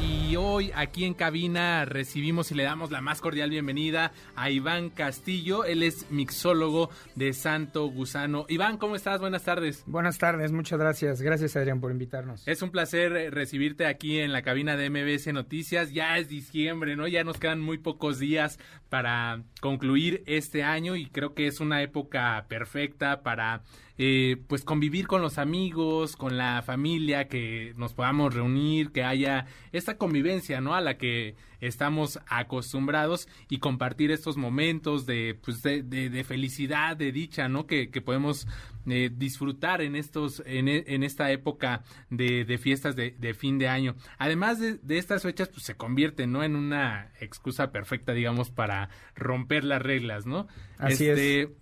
Y hoy aquí en cabina recibimos y le damos la más cordial bienvenida a Iván Castillo. Él es mixólogo de Santo Gusano. Iván, ¿cómo estás? Buenas tardes. Buenas tardes, muchas gracias. Gracias Adrián por invitarnos. Es un placer eh, recibirte aquí en la cabina de MBS Noticias. Ya es diciembre, ¿no? Ya nos quedan muy pocos días para concluir este año y creo que es una época perfecta para eh, pues convivir con los amigos, con la familia, que nos podamos reunir, que haya esta convivencia, ¿no? A la que estamos acostumbrados y compartir estos momentos de, pues de, felicidad, de dicha, ¿no? Que, podemos eh, disfrutar en estos, en, en esta época de, fiestas de, fin de año. Además de, estas fechas, pues se convierte, ¿no? En una excusa perfecta, digamos, para romper las reglas, ¿no? Así es. Este,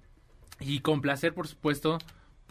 y complacer, por supuesto,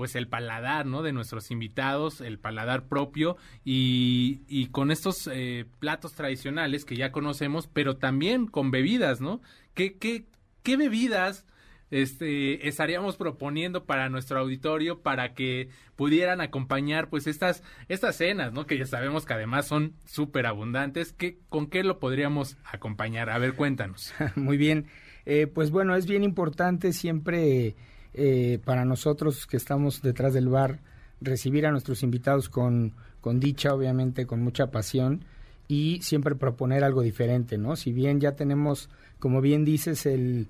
pues el paladar, ¿no? De nuestros invitados, el paladar propio y, con estos eh, platos tradicionales que ya conocemos, pero también con bebidas, ¿no? ¿Qué, qué, qué bebidas este, estaríamos proponiendo para nuestro auditorio para que pudieran acompañar pues estas, estas cenas, ¿no? Que ya sabemos que además son súper abundantes. ¿Qué, ¿Con qué lo podríamos acompañar? A ver, cuéntanos. Muy bien. Eh, pues bueno, es bien importante siempre eh, para nosotros que estamos detrás del bar, recibir a nuestros invitados con, con dicha, obviamente, con mucha pasión y siempre proponer algo diferente, ¿no? Si bien ya tenemos, como bien dices, el,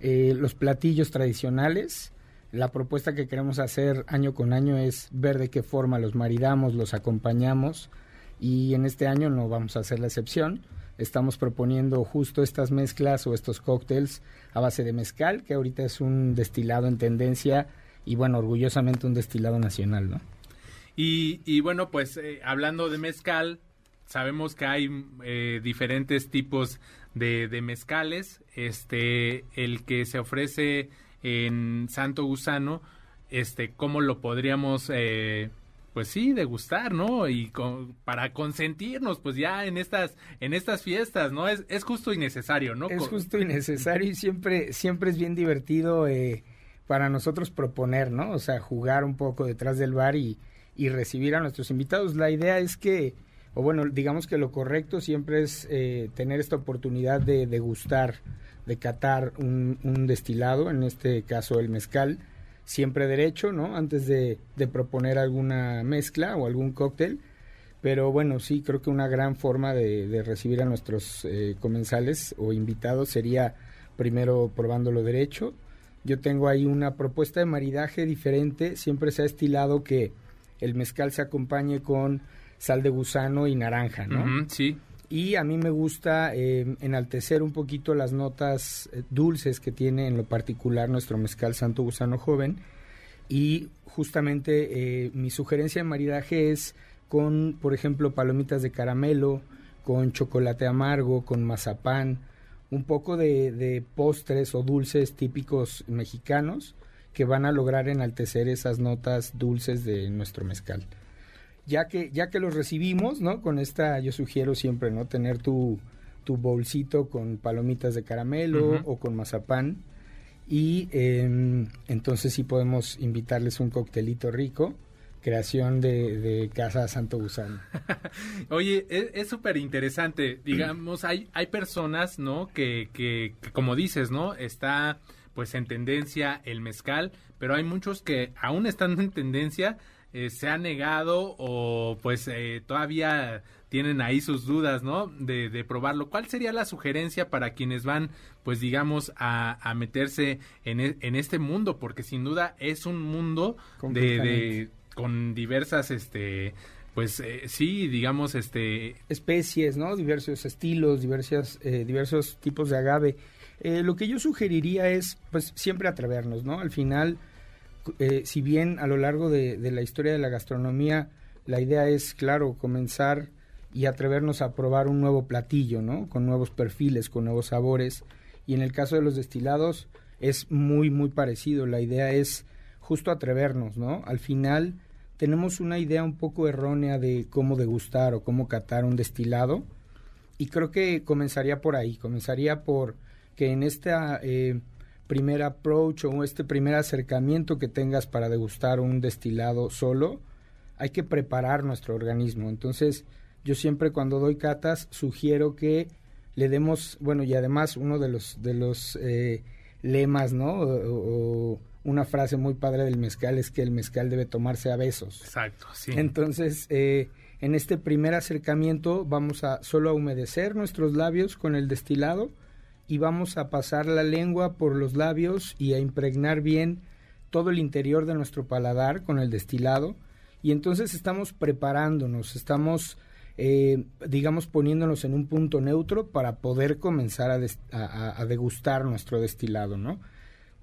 eh, los platillos tradicionales, la propuesta que queremos hacer año con año es ver de qué forma los maridamos, los acompañamos y en este año no vamos a hacer la excepción estamos proponiendo justo estas mezclas o estos cócteles a base de mezcal, que ahorita es un destilado en tendencia y bueno, orgullosamente un destilado nacional, ¿no? Y, bueno, pues eh, hablando de mezcal, sabemos que hay eh, diferentes tipos de, de, mezcales. Este, el que se ofrece en Santo Gusano, este, ¿cómo lo podríamos eh, pues sí, degustar, ¿no? Y para consentirnos, pues ya en estas, en estas fiestas, ¿no? Es, es justo y necesario, ¿no? Es justo y necesario y siempre, siempre es bien divertido eh, para nosotros proponer, ¿no? O sea, jugar un poco detrás del bar y, y recibir a nuestros invitados. La idea es que, o bueno, digamos que lo correcto siempre es eh, tener esta oportunidad de degustar, de catar un, un destilado, en este caso el mezcal, siempre derecho, ¿no? Antes de, proponer alguna mezcla o algún cóctel. Pero bueno, sí, creo que una gran forma de, recibir a nuestros eh, comensales o invitados sería primero probándolo derecho. Yo tengo ahí una propuesta de maridaje diferente. Siempre se ha estilado que el mezcal se acompañe con sal de gusano y naranja, ¿no? sí y a mí me gusta eh, enaltecer un poquito las notas eh, dulces que tiene en lo particular nuestro mezcal Santo Gusano Joven. Y justamente eh, mi sugerencia de maridaje es con, por ejemplo, palomitas de caramelo, con chocolate amargo, con mazapán, un poco de, de postres o dulces típicos mexicanos que van a lograr enaltecer esas notas dulces de nuestro mezcal ya que, ya que los recibimos, ¿no? Con esta, yo sugiero siempre, ¿no? Tener tu, tu bolsito con palomitas de caramelo o con mazapán. Y em, entonces sí podemos invitarles un coctelito rico, creación de, Casa Santo Gusano. Oye, es súper interesante. Digamos, hay, hay personas, ¿no? Que, que, que, como dices, ¿no? Está pues en tendencia el mezcal, pero hay muchos que aún están en tendencia eh, se ha negado o pues eh, todavía tienen ahí sus dudas, ¿no? De, probarlo. ¿Cuál sería la sugerencia para quienes van, pues digamos, a, meterse en, e, en, este mundo? Porque sin duda es un mundo de, con diversas, este, pues eh, sí, digamos, este... Especies, ¿no? Diversos estilos, diversos, diversos tipos de agave. lo que yo sugeriría es, pues, siempre atrevernos, ¿no? Al final eh, si bien a lo largo de, la historia de la gastronomía la idea es, claro, comenzar y atrevernos a probar un nuevo platillo, ¿no? Con nuevos perfiles, con nuevos sabores. Y en el caso de los destilados es muy, muy parecido. La idea es justo atrevernos, ¿no? Al final tenemos una idea un poco errónea de cómo degustar o cómo catar un destilado. Y creo que comenzaría por ahí, comenzaría por que en esta... Eh, primer approach o este primer acercamiento que tengas para degustar un destilado solo, hay que preparar nuestro organismo. Entonces, yo siempre cuando doy catas sugiero que le demos, bueno, y además uno de los de los eh, lemas, ¿no? O, una frase muy padre del mezcal es que el mezcal debe tomarse a besos. Exacto, sí. Entonces, eh, en este primer acercamiento vamos a solo a humedecer nuestros labios con el destilado y vamos a pasar la lengua por los labios y a impregnar bien todo el interior de nuestro paladar con el destilado. Y entonces estamos preparándonos, estamos, eh, digamos, poniéndonos en un punto neutro para poder comenzar a, degustar nuestro destilado, ¿no?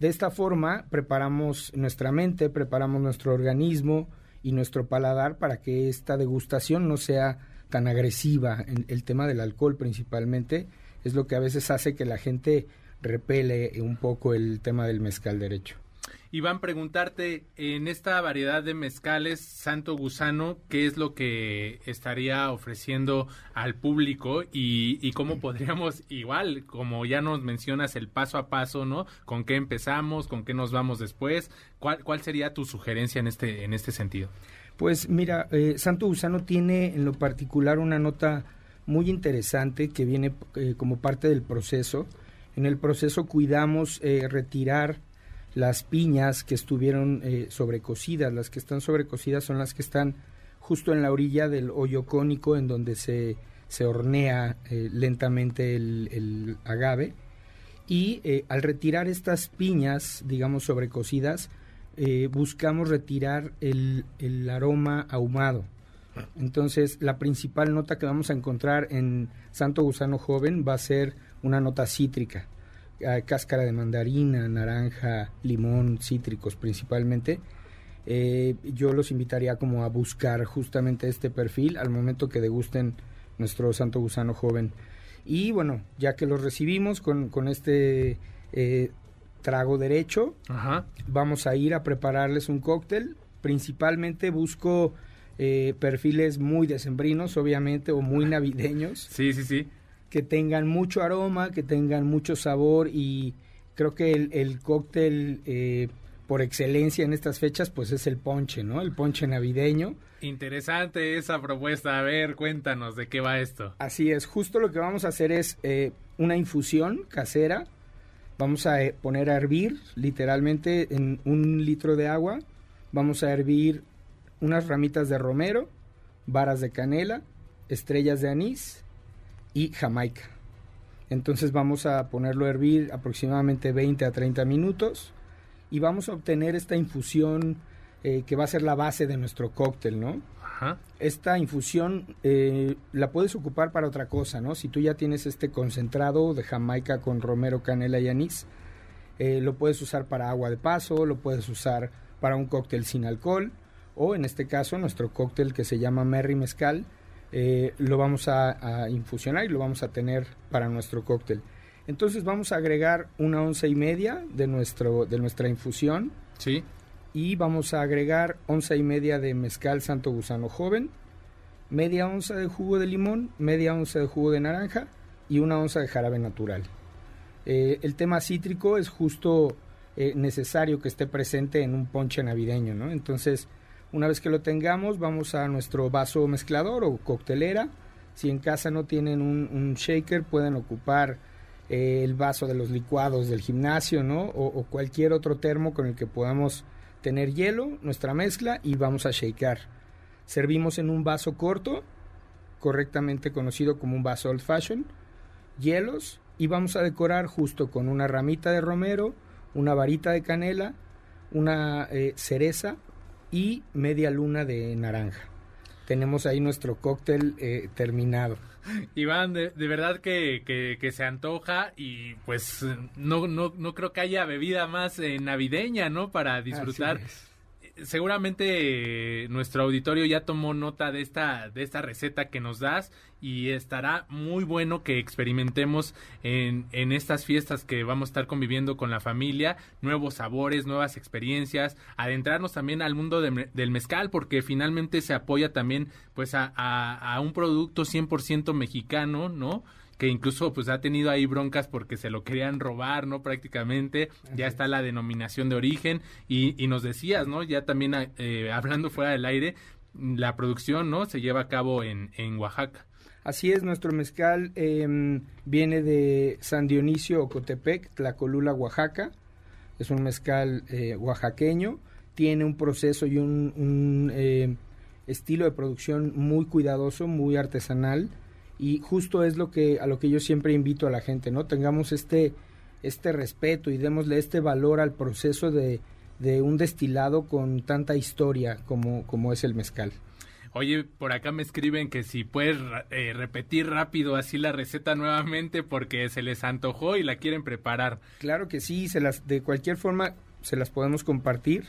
De esta forma preparamos nuestra mente, preparamos nuestro organismo y nuestro paladar para que esta degustación no sea tan agresiva, en el tema del alcohol principalmente, es lo que a veces hace que la gente repele un poco el tema del mezcal derecho. Iván, preguntarte, en esta variedad de mezcales, Santo Gusano, ¿qué es lo que estaría ofreciendo al público y, cómo podríamos, igual, como ya nos mencionas, el paso a paso, ¿no? ¿Con qué empezamos? ¿Con qué nos vamos después? ¿Cuál, cuál sería tu sugerencia en este, en este sentido? Pues mira, eh, Santo Gusano tiene en lo particular una nota muy interesante que viene eh, como parte del proceso. En el proceso cuidamos eh, retirar las piñas que estuvieron eh, sobrecocidas. Las que están sobrecocidas son las que están justo en la orilla del hoyo cónico en donde se, se hornea lentamente el, agave. Y al retirar estas piñas, digamos, sobrecocidas, buscamos retirar el, el aroma ahumado entonces, la principal nota que vamos a encontrar en Santo Gusano Joven va a ser una nota cítrica, cáscara de mandarina, naranja, limón, cítricos principalmente. Eh, yo los invitaría como a buscar justamente este perfil al momento que degusten nuestro Santo Gusano Joven. Y bueno, ya que los recibimos con, este eh, trago derecho, vamos a ir a prepararles un cóctel. Principalmente busco eh, perfiles muy decembrinos, obviamente, o muy navideños. Sí, sí, sí. Que tengan mucho aroma, que tengan mucho sabor y creo que el, cóctel eh, por excelencia en estas fechas, pues es el ponche, ¿no? El ponche navideño. Interesante esa propuesta. A ver, cuéntanos de qué va esto. Así es, justo lo que vamos a hacer es eh, una infusión casera. Vamos a poner a hervir, literalmente, en un litro de agua. Vamos a hervir unas ramitas de romero, varas de canela, estrellas de anís y jamaica. Entonces vamos a ponerlo a hervir aproximadamente 20 a 30 minutos y vamos a obtener esta infusión eh, que va a ser la base de nuestro cóctel, ¿no? Esta infusión eh, la puedes ocupar para otra cosa, ¿no? Si tú ya tienes este concentrado de jamaica con romero, canela y anís, eh, lo puedes usar para agua de paso, lo puedes usar para un cóctel sin alcohol, o en este caso nuestro cóctel que se llama Merry Mezcal, eh, lo vamos a, infusionar y lo vamos a tener para nuestro cóctel. Entonces vamos a agregar una once y media de, nuestro, de nuestra infusión. Sí. Y vamos a agregar once y media de mezcal Santo Gusano Joven, media onza de jugo de limón, media onza de jugo de naranja y una onza de jarabe natural. Eh, el tema cítrico es justo eh, necesario que esté presente en un ponche navideño, ¿no? Entonces una vez que lo tengamos, vamos a nuestro vaso mezclador o coctelera. Si en casa no tienen un, shaker, pueden ocupar eh, el vaso de los licuados del gimnasio, ¿no? O, cualquier otro termo con el que podamos tener hielo, nuestra mezcla y vamos a shakear. Servimos en un vaso corto, correctamente conocido como un vaso old fashion, hielos y vamos a decorar justo con una ramita de romero, una varita de canela, una eh, cereza y media luna de naranja. Tenemos ahí nuestro cóctel eh, terminado. Iván, de, verdad que, que, se antoja y pues no, no, no creo que haya bebida más eh, navideña, ¿no? Para disfrutar seguramente nuestro auditorio ya tomó nota de esta, de esta receta que nos das y estará muy bueno que experimentemos en, en estas fiestas que vamos a estar conviviendo con la familia, nuevos sabores, nuevas experiencias, adentrarnos también al mundo del mezcal porque finalmente se apoya también pues a, a, a un producto 100% mexicano, ¿no? Que incluso pues ha tenido ahí broncas porque se lo querían robar, ¿no? Prácticamente, ya está la denominación de origen y, y nos decías, ¿no? Ya también eh, hablando fuera del aire, la producción, ¿no? Se lleva a cabo en, en Oaxaca. Así es, nuestro mezcal em, viene de San Dionisio, Ocotepec, Tlacolula, Oaxaca. Es un mezcal eh, oaxaqueño. Tiene un proceso y un, em, estilo de producción muy cuidadoso, muy artesanal. Y justo es lo que a lo que yo siempre invito a la gente, ¿no? Tengamos este, este respeto y démosle este valor al proceso de, de un destilado con tanta historia como, como es el mezcal. Oye, por acá me escriben que si puedes eh, repetir rápido así la receta nuevamente porque se les antojó y la quieren preparar. Claro que sí, se las, de cualquier forma se las podemos compartir,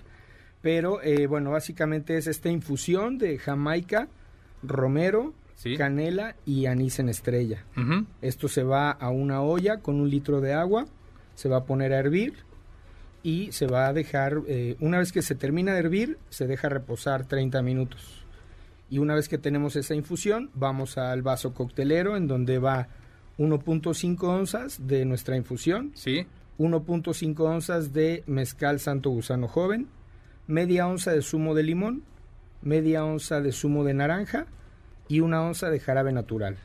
pero eh, bueno, básicamente es esta infusión de jamaica, romero, canela y anís en estrella. Esto se va a una olla con un litro de agua, se va a poner a hervir y se va a dejar, eh, una vez que se termina de hervir, se deja reposar 30 minutos y una vez que tenemos esa infusión, vamos al vaso coctelero en donde va 1.5 onzas de nuestra infusión. Sí. 1.5 onzas de mezcal santo gusano joven, media onza de zumo de limón, media onza de zumo de naranja y una onza de jarabe natural.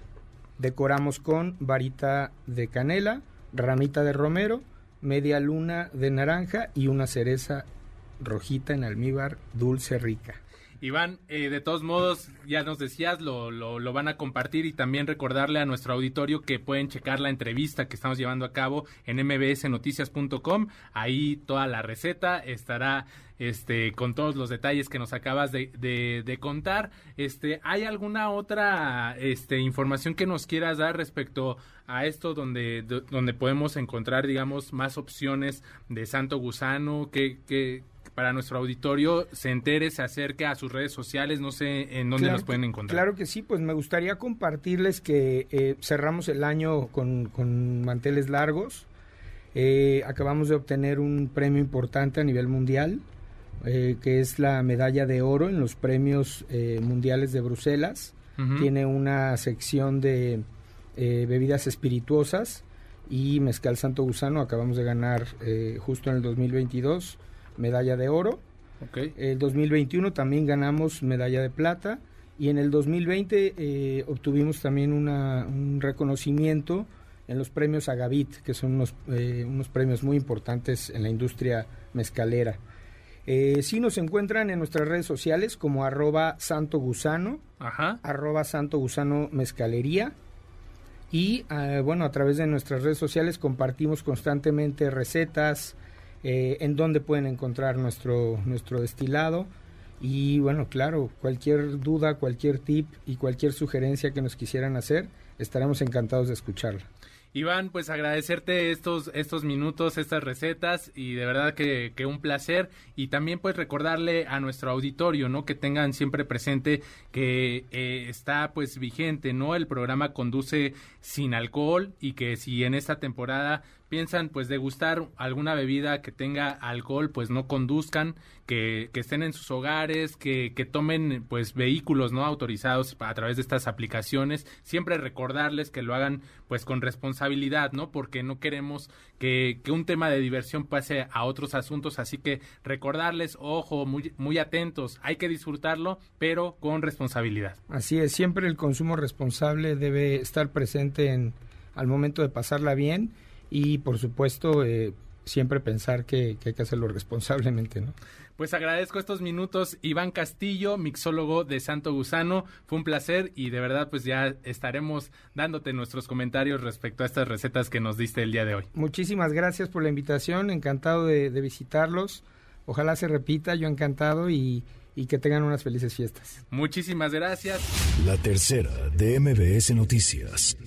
Decoramos con varita de canela, ramita de romero, media luna de naranja y una cereza rojita en almíbar dulce rica. Iván, eh, de todos modos, ya nos decías, lo, lo, van a compartir y también recordarle a nuestro auditorio que pueden checar la entrevista que estamos llevando a cabo en mbsnoticias.com. Ahí toda la receta estará este, con todos los detalles que nos acabas de, de, contar. Este, ¿Hay alguna otra este, información que nos quieras dar respecto a esto donde, donde podemos encontrar, digamos, más opciones de Santo Gusano? ¿Qué, qué, para nuestro auditorio se entere, se acerque a sus redes sociales, no sé en dónde nos pueden encontrar. Claro que sí, pues me gustaría compartirles que eh, cerramos el año con, manteles largos. Eh, acabamos de obtener un premio importante a nivel mundial, eh, que es la medalla de oro en los premios mundiales de Bruselas. Tiene una sección de bebidas espirituosas y Mezcal Santo Gusano. Acabamos de ganar justo en el 2022 medalla de oro. Okay. El 2021 también ganamos medalla de plata y en el 2020 eh, obtuvimos también un reconocimiento en los premios Agavit, que son unos, eh, unos premios muy importantes en la industria mezcalera. Eh, sí nos encuentran en nuestras redes sociales como arroba santo gusano, arroba santo gusano mezcalería. Y ah, bueno, a través de nuestras redes sociales compartimos constantemente recetas, eh, en dónde pueden encontrar nuestro, nuestro destilado. Y bueno, claro, cualquier duda, cualquier tip y cualquier sugerencia que nos quisieran hacer, estaremos encantados de escucharla. Iván, pues agradecerte estos, estos minutos, estas recetas y de verdad que, que, un placer y también pues recordarle a nuestro auditorio, ¿no? Que tengan siempre presente que eh, está pues vigente, ¿no? El programa conduce sin alcohol y que si en esta temporada piensan pues degustar alguna bebida que tenga alcohol, pues no conduzcan, que, que estén en sus hogares, que, que, tomen pues vehículos no autorizados a través de estas aplicaciones, siempre recordarles que lo hagan pues con responsabilidad, ¿no? Porque no queremos que, que un tema de diversión pase a otros asuntos, así que recordarles, ojo, muy, muy atentos, hay que disfrutarlo, pero con responsabilidad. Así es, siempre el consumo responsable debe estar presente en al momento de pasarla bien y por supuesto eh, siempre pensar que, hay que hacerlo responsablemente, ¿no? Pues agradezco estos minutos, Iván Castillo, mixólogo de Santo Gusano. Fue un placer y de verdad pues ya estaremos dándote nuestros comentarios respecto a estas recetas que nos diste el día de hoy. Muchísimas gracias por la invitación, encantado de, visitarlos. Ojalá se repita, yo encantado y, y que tengan unas felices fiestas. Muchísimas gracias. La tercera de MBS Noticias.